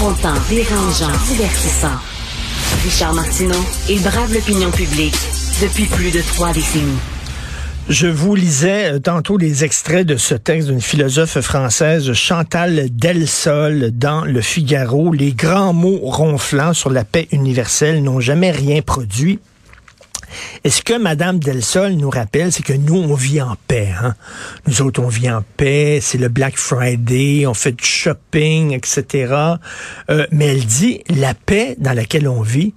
Dérangeant, divertissant. Richard Martineau, il brave l'opinion publique depuis plus de trois décennies. Je vous lisais euh, tantôt les extraits de ce texte d'une philosophe française, Chantal Delsol, dans Le Figaro. Les grands mots ronflants sur la paix universelle n'ont jamais rien produit. Et ce que Mme Delsol nous rappelle, c'est que nous, on vit en paix. Hein? Nous autres, on vit en paix. C'est le Black Friday, on fait du shopping, etc. Euh, mais elle dit, la paix dans laquelle on vit,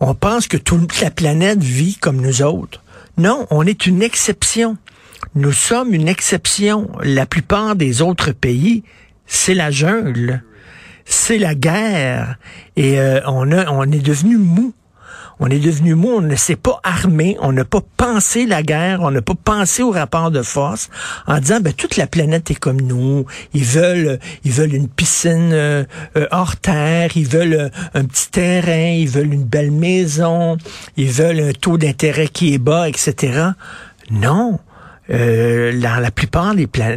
on pense que toute la planète vit comme nous autres. Non, on est une exception. Nous sommes une exception. La plupart des autres pays, c'est la jungle, c'est la guerre, et euh, on, a, on est devenu mou. On est devenu mou, on ne s'est pas armé, on n'a pas pensé la guerre, on n'a pas pensé au rapport de force en disant ben toute la planète est comme nous, ils veulent ils veulent une piscine euh, euh, hors terre, ils veulent euh, un petit terrain, ils veulent une belle maison, ils veulent un taux d'intérêt qui est bas, etc. Non. Euh, dans la plupart des plan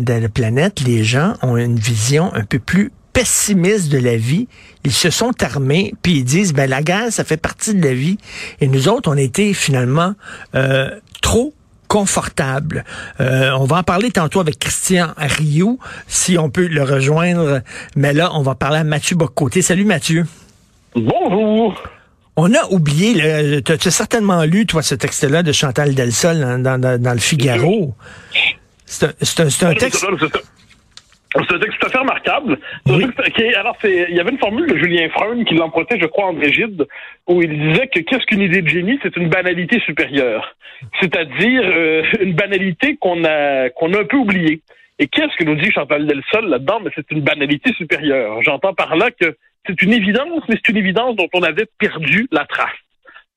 les gens ont une vision un peu plus pessimiste de la vie. Ils se sont armés, puis ils disent, ben la guerre, ça fait partie de la vie. Et nous autres, on était finalement euh, trop confortables. Euh, on va en parler tantôt avec Christian Rioux, si on peut le rejoindre. Mais là, on va parler à Mathieu Bocoté. Salut Mathieu. Bonjour. On a oublié, tu as certainement lu, toi, ce texte-là de Chantal Delsol dans, dans, dans, dans le Figaro. C'est un, un, un, texte... C'est un texte tout à fait remarquable. Oui. Qui, alors, il y avait une formule de Julien Freund qui l'empruntait, je crois, en Régide, où il disait que qu'est-ce qu'une idée de génie, c'est une banalité supérieure. C'est-à-dire euh, une banalité qu'on a qu'on a un peu oubliée. Et qu'est-ce que nous dit Chantal Delsol là-dedans? Mais c'est une banalité supérieure. J'entends par là que c'est une évidence, mais c'est une évidence dont on avait perdu la trace.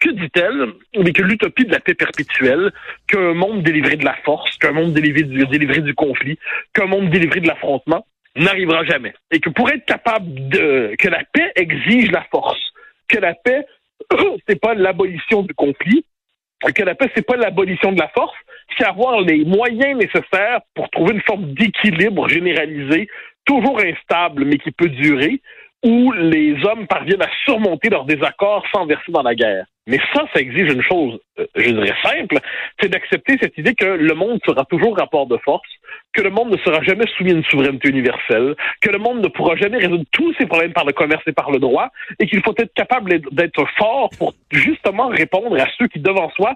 Que dit-elle? Mais que l'utopie de la paix perpétuelle, qu'un monde délivré de la force, qu'un monde délivré du, délivré du conflit, qu'un monde délivré de l'affrontement n'arrivera jamais. Et que pour être capable de, que la paix exige la force, que la paix, c'est pas l'abolition du conflit, que la paix, c'est pas l'abolition de la force, c'est avoir les moyens nécessaires pour trouver une forme d'équilibre généralisé, toujours instable, mais qui peut durer, où les hommes parviennent à surmonter leurs désaccords sans verser dans la guerre. Mais ça, ça exige une chose, je dirais simple, c'est d'accepter cette idée que le monde sera toujours rapport de force, que le monde ne sera jamais soumis à une souveraineté universelle, que le monde ne pourra jamais résoudre tous ses problèmes par le commerce et par le droit, et qu'il faut être capable d'être fort pour justement répondre à ceux qui, devant soi,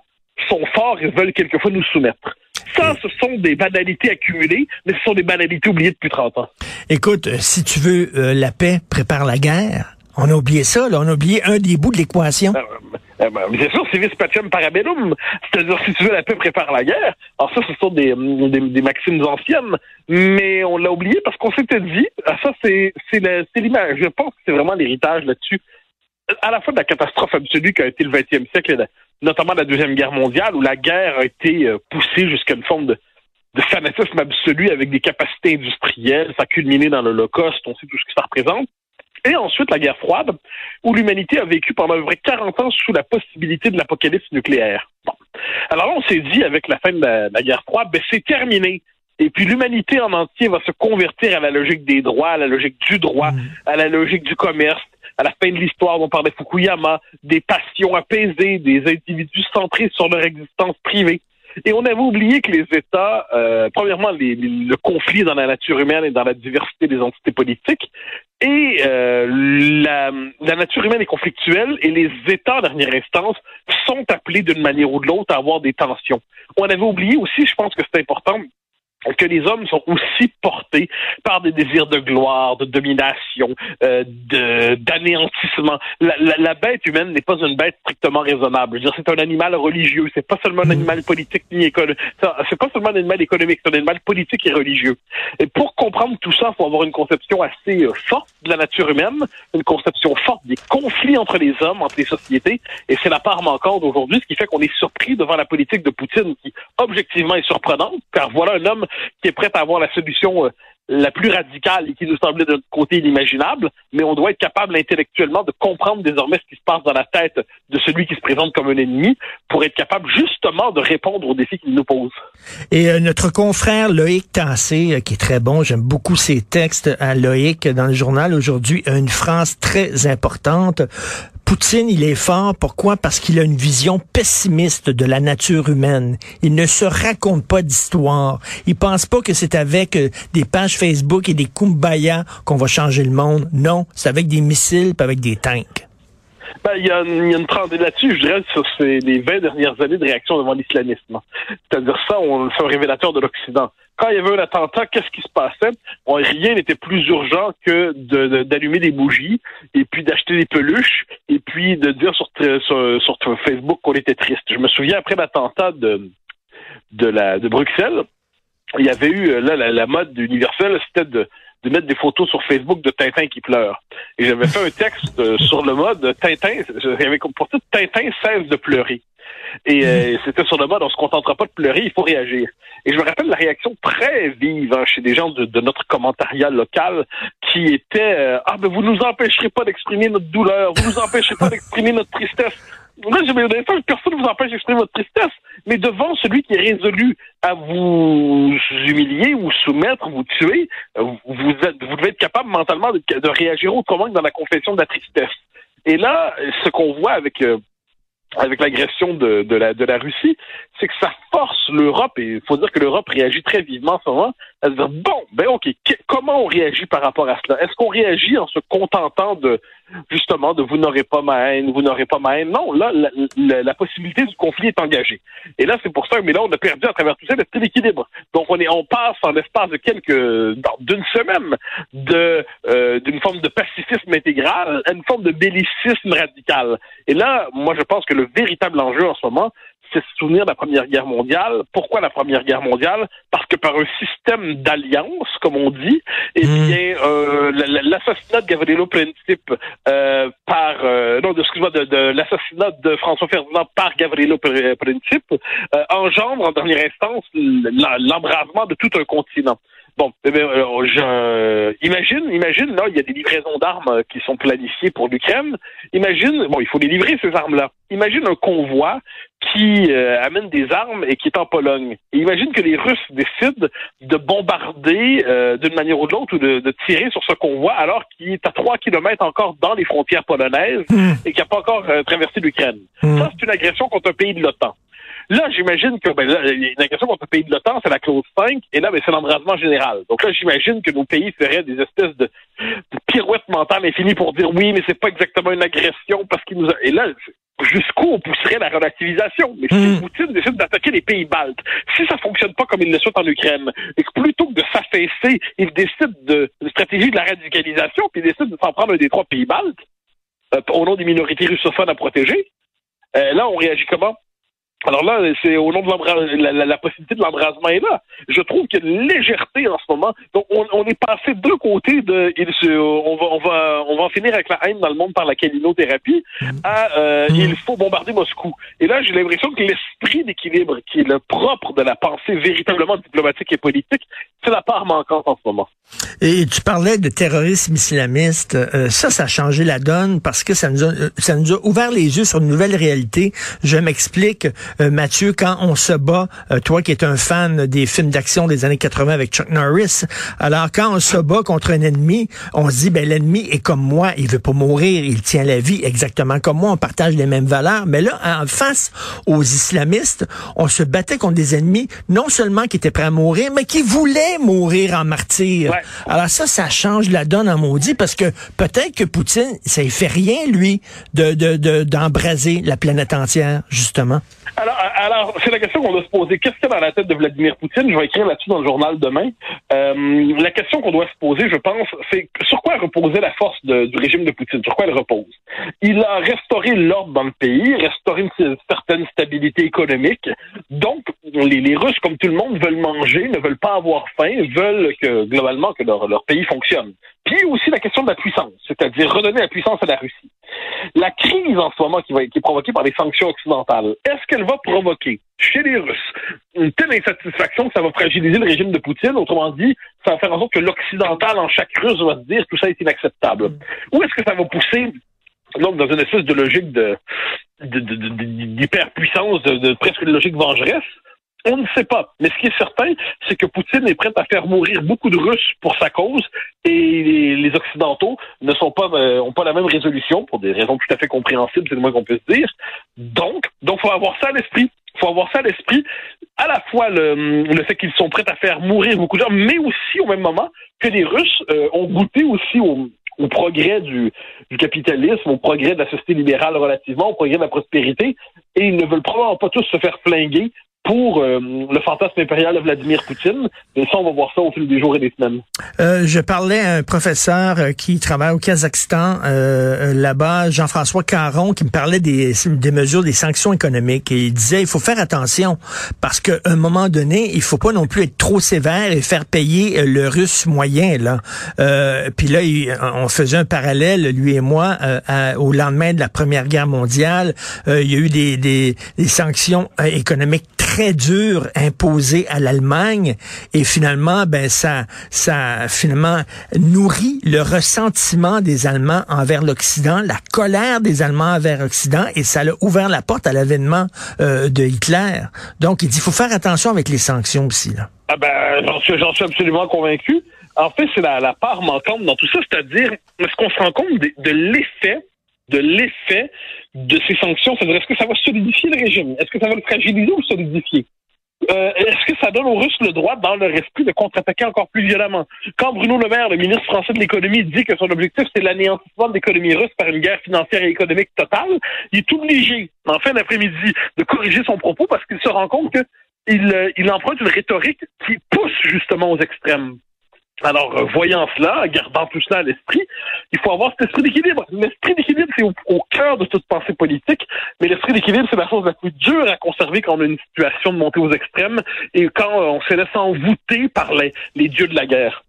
sont forts et veulent quelquefois nous soumettre. Ça, ce sont des banalités accumulées, mais ce sont des banalités oubliées depuis 30 ans. Écoute, si tu veux euh, la paix, prépare la guerre. On a oublié ça, là. On a oublié un des bouts de l'équation. Euh, ben, c'est sûr, c'est vis pacem parabellum. C'est-à-dire, si tu veux la paix, prépare la guerre. Alors ça, ce sont des, des, des maximes anciennes, mais on l'a oublié parce qu'on s'était dit, ah, ça, c'est l'image. Je pense que c'est vraiment l'héritage là-dessus à la fois de la catastrophe absolue qu'a été le 20e siècle, notamment la Deuxième Guerre mondiale, où la guerre a été euh, poussée jusqu'à une forme de, de, fanatisme absolu avec des capacités industrielles, ça a culminé dans l'Holocauste, on sait tout ce que ça représente. Et ensuite, la guerre froide, où l'humanité a vécu pendant un vrai 40 ans sous la possibilité de l'apocalypse nucléaire. Bon. Alors là, on s'est dit, avec la fin de la, la guerre froide, ben, c'est terminé. Et puis l'humanité en entier va se convertir à la logique des droits, à la logique du droit, mmh. à la logique du commerce, à la fin de l'histoire, on parlait de Fukuyama, des passions apaisées, des individus centrés sur leur existence privée. Et on avait oublié que les États, euh, premièrement, les, le conflit dans la nature humaine et dans la diversité des entités politiques, et euh, la, la, nature humaine est conflictuelle et les États, en dernière instance, sont appelés d'une manière ou de l'autre à avoir des tensions. On avait oublié aussi, je pense que c'est important, que les hommes sont aussi portés par des désirs de gloire, de domination, euh, de d'anéantissement. La, la, la, bête humaine n'est pas une bête strictement raisonnable. C'est un animal religieux. C'est pas seulement un animal politique ni économique. C'est pas seulement un animal économique. C'est un animal politique et religieux. Et pour comprendre tout ça, faut avoir une conception assez euh, forte de la nature humaine, une conception forte des conflits entre les hommes, entre les sociétés. Et c'est la part manquante aujourd'hui, ce qui fait qu'on est surpris devant la politique de Poutine, qui objectivement est surprenante, car voilà un homme qui est prêt à avoir la solution euh, la plus radicale et qui nous semblait d'un côté inimaginable, mais on doit être capable intellectuellement de comprendre désormais ce qui se passe dans la tête de celui qui se présente comme un ennemi pour être capable justement de répondre aux défis qu'il nous pose. Et euh, notre confrère Loïc Tassé, euh, qui est très bon, j'aime beaucoup ses textes à Loïc dans le journal aujourd'hui, a une phrase très importante. Poutine, il est fort. Pourquoi? Parce qu'il a une vision pessimiste de la nature humaine. Il ne se raconte pas d'histoire. Il pense pas que c'est avec euh, des pages Facebook et des kumbaya qu'on va changer le monde. Non, c'est avec des missiles et avec des tanks. Ben, il, y a, une trentaine là-dessus, je dirais, sur ces, les 20 dernières années de réaction devant l'islamisme. C'est-à-dire ça, on, c'est un révélateur de l'Occident quand il y avait un attentat, qu'est-ce qui se passait? rien n'était plus urgent que d'allumer des bougies et puis d'acheter des peluches et puis de dire sur, sur, Facebook qu'on était triste. Je me souviens après l'attentat de, de, la, Bruxelles, il y avait eu là la, mode universelle, c'était de, de mettre des photos sur Facebook de Tintin qui pleure. Et j'avais fait un texte euh, sur le mode Tintin, j'avais pour Tintin cesse de pleurer. Et euh, c'était sur le mode, on se contentera pas de pleurer, il faut réagir. Et je me rappelle la réaction très vive hein, chez des gens de, notre commentariat local qui était euh, Ah ben vous nous empêcherez pas d'exprimer notre douleur, vous nous empêcherez pas d'exprimer notre tristesse. Moi, je me disais, personne ne vous empêche d'exprimer votre tristesse, mais devant celui qui est résolu à vous humilier, vous soumettre, vous tuer, vous, êtes, vous devez être capable mentalement de, de réagir autrement que dans la confession de la tristesse. Et là, ce qu'on voit avec euh, avec l'agression de, de, la, de la Russie, c'est que ça force l'Europe, et il faut dire que l'Europe réagit très vivement en ce moment, à se dire, bon, ben ok, comment on réagit par rapport à cela? Est-ce qu'on réagit en se contentant de, justement, de vous n'aurez pas ma haine, vous n'aurez pas ma haine? Non, là, la, possibilité du conflit est engagée. Et là, c'est pour ça, mais là, on a perdu à travers tout ça l'esprit d'équilibre. Donc, on est, on passe en l'espace de quelques, d'une semaine, de, euh, d'une forme de pacifisme intégral à une forme de bellicisme radical. Et là, moi, je pense que le véritable enjeu en ce moment, c'est se souvenir de la Première Guerre mondiale. Pourquoi la Première Guerre mondiale? Parce que par un système d'alliance, comme on dit, eh hmm. bien, euh, l'assassinat de Gavrilo Princip euh, par... Euh, non, excuse-moi, de, de l'assassinat de François Ferdinand par Gavrilo Princip euh, engendre en dernière instance l'embrasement de tout un continent. Bon, eh bien, je, imagine, imagine, là, il y a des livraisons d'armes qui sont planifiées pour l'Ukraine. Imagine, bon, il faut les livrer, ces armes-là. Imagine un convoi qui euh, amène des armes et qui est en Pologne. Et imagine que les Russes décident de bombarder euh, d'une manière ou de l'autre ou de, de, tirer sur ce convoi alors qu'il est à trois kilomètres encore dans les frontières polonaises hmm. et qui n'a pas encore euh, traversé l'Ukraine. Hmm. Ça, c'est une agression contre un pays de l'OTAN. Là, j'imagine que ben, une agression contre un pays de l'OTAN, c'est la clause 5, et là, ben, c'est l'embrasement général. Donc là, j'imagine que nos pays feraient des espèces de, de pirouettes mentales infinies pour dire oui, mais c'est pas exactement une agression parce qu'il nous a... Et là, jusqu'où on pousserait la relativisation. Mais si hmm. Poutine décide d'attaquer les pays baltes, si ça fonctionne pas comme il le souhaite en Ukraine, et que plutôt que de s'affaisser, il décide de, de stratégie de la radicalisation, puis il décide de s'en prendre un des trois pays baltes, euh, au nom des minorités russophones à protéger, euh, là, on réagit comment? Alors là, c'est au nom de la, la, possibilité de l'embrasement est là. Je trouve qu'il y a une légèreté en ce moment. Donc, on, est passé de deux côtés de, on va, on va, on va en finir avec la haine dans le monde par la calinothérapie à, euh, mm. il faut bombarder Moscou. Et là, j'ai l'impression que l'esprit d'équilibre, qui est le propre de la pensée véritablement diplomatique et politique, c'est la part manquante en ce moment. Et tu parlais de terrorisme islamiste. Euh, ça, ça a changé la donne parce que ça nous a, ça nous a ouvert les yeux sur une nouvelle réalité. Je m'explique. Euh, Mathieu, quand on se bat, euh, toi qui es un fan des films d'action des années 80 avec Chuck Norris, alors quand on se bat contre un ennemi, on se dit, ben l'ennemi est comme moi, il veut pas mourir, il tient la vie exactement comme moi, on partage les mêmes valeurs. Mais là, en face aux islamistes, on se battait contre des ennemis non seulement qui étaient prêts à mourir, mais qui voulaient mourir en martyr. Alors ça, ça change la donne en maudit parce que peut-être que Poutine, ça ne fait rien, lui, de d'embraser la planète entière, justement. Alors, alors c'est la question qu'on doit se poser. Qu'est-ce qu'il y a dans la tête de Vladimir Poutine? Je vais écrire là-dessus dans le journal demain. Euh, la question qu'on doit se poser, je pense, c'est sur quoi reposait la force du régime de Poutine? Sur quoi elle repose? Il a restauré l'ordre dans le pays, restauré une certaine stabilité économique. Donc, les, les, Russes, comme tout le monde, veulent manger, ne veulent pas avoir faim, veulent que, globalement, que leur, leur pays fonctionne. Puis aussi la question de la puissance, c'est-à-dire redonner la puissance à la Russie. La crise en ce moment qui, va, est provoquée par les sanctions occidentales, est-ce qu'elle va provoquer chez les Russes une telle insatisfaction que ça va fragiliser le régime de Poutine? Autrement dit, ça va faire en sorte que l'occidental en chaque Russe va se dire tout ça est inacceptable. Ou est-ce que ça va pousser donc dans une espèce de logique de d'hyperpuissance, de, de, presque une logique vengeresse, on ne sait pas. Mais ce qui est certain, c'est que Poutine est prêt à faire mourir beaucoup de Russes pour sa cause et les, Occidentaux ne sont pas euh, ont pas la même résolution pour des raisons tout à fait compréhensibles, c'est le moins qu'on peut se dire. Donc, donc faut avoir ça à l'esprit. Faut avoir ça à l'esprit, à la fois le, le fait qu'ils sont prêts à faire mourir beaucoup de gens, mais aussi au même moment que les Russes euh, ont goûté aussi au, au progrès du, du, capitalisme, au progrès de la société libérale relativement, au progrès de la prospérité, et ils ne veulent probablement pas tous se faire flinguer pour euh, le fantasme impérial de Vladimir Poutine. Et ça, on va voir ça au fil des jours et des semaines. Euh, je parlais à un professeur euh, qui travaille au Kazakhstan euh, là-bas, Jean-François Caron, qui me parlait des, mesures, des sanctions économiques. Et il disait, il faut faire attention parce qu'à un moment donné, il faut pas non plus être trop sévère et faire payer le russe moyen. là. puis là, on faisait un parallèle, lui et moi, au lendemain de la Première Guerre mondiale. il y a eu des, des, des sanctions économiques très dur imposé à l'Allemagne et finalement ben ça ça finalement nourrit le ressentiment des Allemands envers l'Occident, la colère des Allemands envers l'Occident et ça a ouvert la porte à l'avènement euh, de Hitler. Donc il dit faut faire attention avec les sanctions aussi là. Ah ben j'en suis, suis absolument convaincu. En fait, c'est la, la, part manquante dans tout ça, c'est-à-dire est-ce qu'on se rend compte de l'effet de l'effet de ces sanctions. C'est-à-dire, est-ce que ça va solidifier le régime? Est-ce que ça va le fragiliser ou le solidifier? Euh, est-ce que ça donne aux Russes le droit, dans leur esprit, de contre-attaquer encore plus violemment? Quand Bruno Le Maire, le ministre français de l'économie, dit que son objectif, c'est l'anéantissement de l'économie russe par une guerre financière et économique totale, il est obligé, en fin d'après-midi, de corriger son propos parce qu'il se rend compte qu'il euh, emprunte une rhétorique qui pousse justement aux extrêmes. Alors, euh, voyant cela, gardant tout cela à l'esprit, il faut avoir cet esprit d'équilibre. L'esprit d'équilibre, c'est au, cœur de toute pensée politique, mais l'esprit d'équilibre, c'est la chose la plus dure à conserver quand on a une situation de montée aux extrêmes et quand euh, on se laisse envoûter par les, les dieux de la guerre.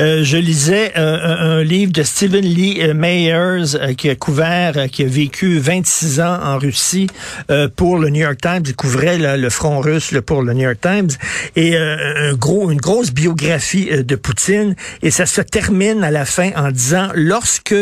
Euh, je lisais euh, un, livre de Stephen Lee euh, Mayers qui a couvert, qui a vécu 26 ans en Russie pour le New York Times. Il couvrait le front russe pour le New York Times et un gros, une grosse biographie de Poutine. Et ça se termine à la fin en disant lorsque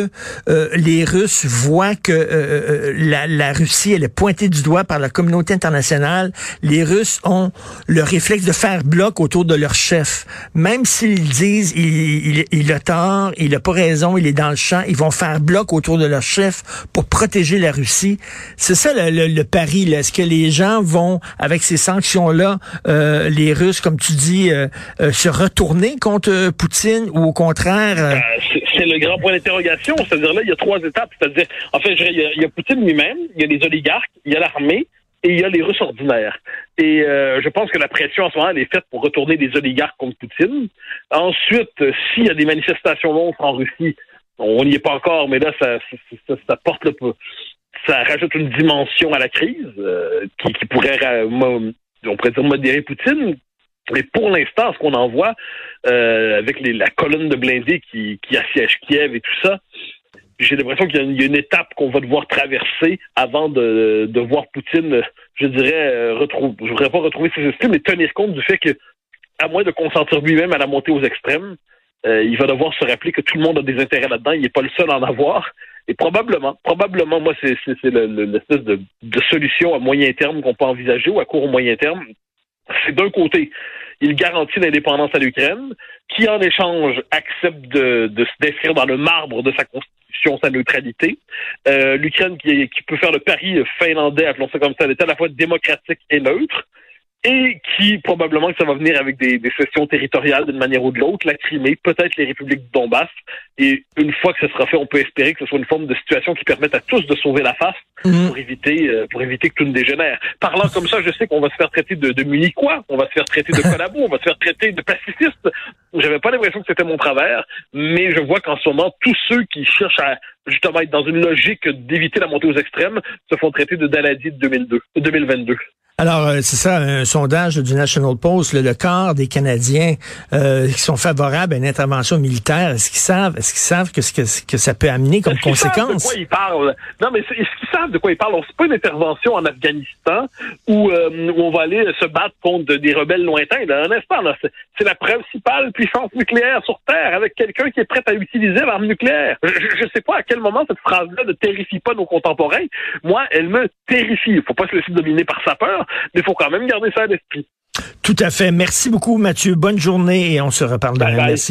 les Russes voient que la, la, Russie elle est pointée du doigt par la communauté internationale, les Russes ont le réflexe de faire bloc autour de leur chef, même s'ils disent il, il, a tort, il a pas raison, il est dans le champ, ils vont faire bloc autour de leur chef pour protéger la Russie. C'est ça le, pari. Est-ce que les gens vont, avec ces sanctions-là, euh, les Russes, comme tu dis, euh, euh, se retourner contre Poutine ou au contraire... c'est le grand point d'interrogation. C'est-à-dire là, il y a trois étapes. C'est-à-dire, en fait, il y, a Poutine lui-même, il y a les oligarques, il y a l'armée, et il y a les Russes ordinaires. Et euh, je pense que la pression en ce moment elle est faite pour retourner des oligarques contre Poutine. Ensuite, s'il y a des manifestations longues en Russie, on n'y est pas encore, mais là, ça, ça, ça porte le, ça rajoute une dimension à la crise euh, qui, qui, pourrait, on pourrait dire, modérer Poutine. Mais pour l'instant, ce qu'on en voit euh, avec les, la colonne de blindés qui, qui assiège Kiev et tout ça, j'ai l'impression qu'il y, a une étape qu'on va devoir traverser avant de, voir Poutine, je dirais, euh, retrouver, je voudrais pas retrouver ses esprits, mais tenir compte du fait que, à moins de consentir lui-même à la montée aux extrêmes, euh, il va devoir se rappeler que tout le monde a des intérêts là-dedans, il n'est pas le seul à en avoir. Et probablement, probablement, moi, c'est l'espèce de solution à moyen terme qu'on peut envisager ou à court ou moyen terme. C'est d'un côté, il garantit l'indépendance à l'Ukraine, qui en échange accepte de, de s'inscrire dans le marbre de sa constitution sa neutralité. Euh, L'Ukraine qui, qui, peut faire le pari finlandais, appelons ça comme ça, est à la fois démocratique et neutre. Et qui probablement que ça va venir avec des, des sessions territoriales d'une manière ou de l'autre, la Crimée, peut-être les républiques du Donbass. Et une fois que ce sera fait, on peut espérer que ce soit une forme de situation qui permette à tous de sauver la face Mhm. pour éviter euh, pour éviter que tout ne dégénère. Parlant comme ça, je sais qu'on va se faire traiter de, de munichois, on va se faire traiter de collabos, on va se faire traiter de pacifistes. J'avais pas l'impression que c'était mon travers, mais je vois qu'en ce moment, tous ceux qui cherchent à justement être dans une logique d'éviter la montée aux extrêmes se font traiter de Daladi de 2002, 2022. Alors, euh, c'est ça, un sondage du National Post, le, le quart des Canadiens euh, qui sont favorables à une intervention militaire, est-ce qu'ils savent, est-ce qu'ils savent que, ce que, que ça peut amener comme conséquence? de quoi ils parlent? Non, mais c'est- est-ce qu'ils savent de quoi ils parlent? On- C'est pas une intervention en Afghanistan où, euh, où on va aller se battre contre des rebelles lointains. Instant, là, c'est, la principale puissance nucléaire sur Terre avec quelqu'un qui est prêt à utiliser l'arme nucléaire. Je, je sais pas à quel moment cette phrase-là ne terrifie pas nos contemporains. Moi, elle me terrifie. Il faut pas se laisser dominer par sa peur, mais il faut quand même garder ça à l'esprit. Tout à fait. Merci beaucoup, Mathieu. Bonne journée et on se reparle demain. Merci.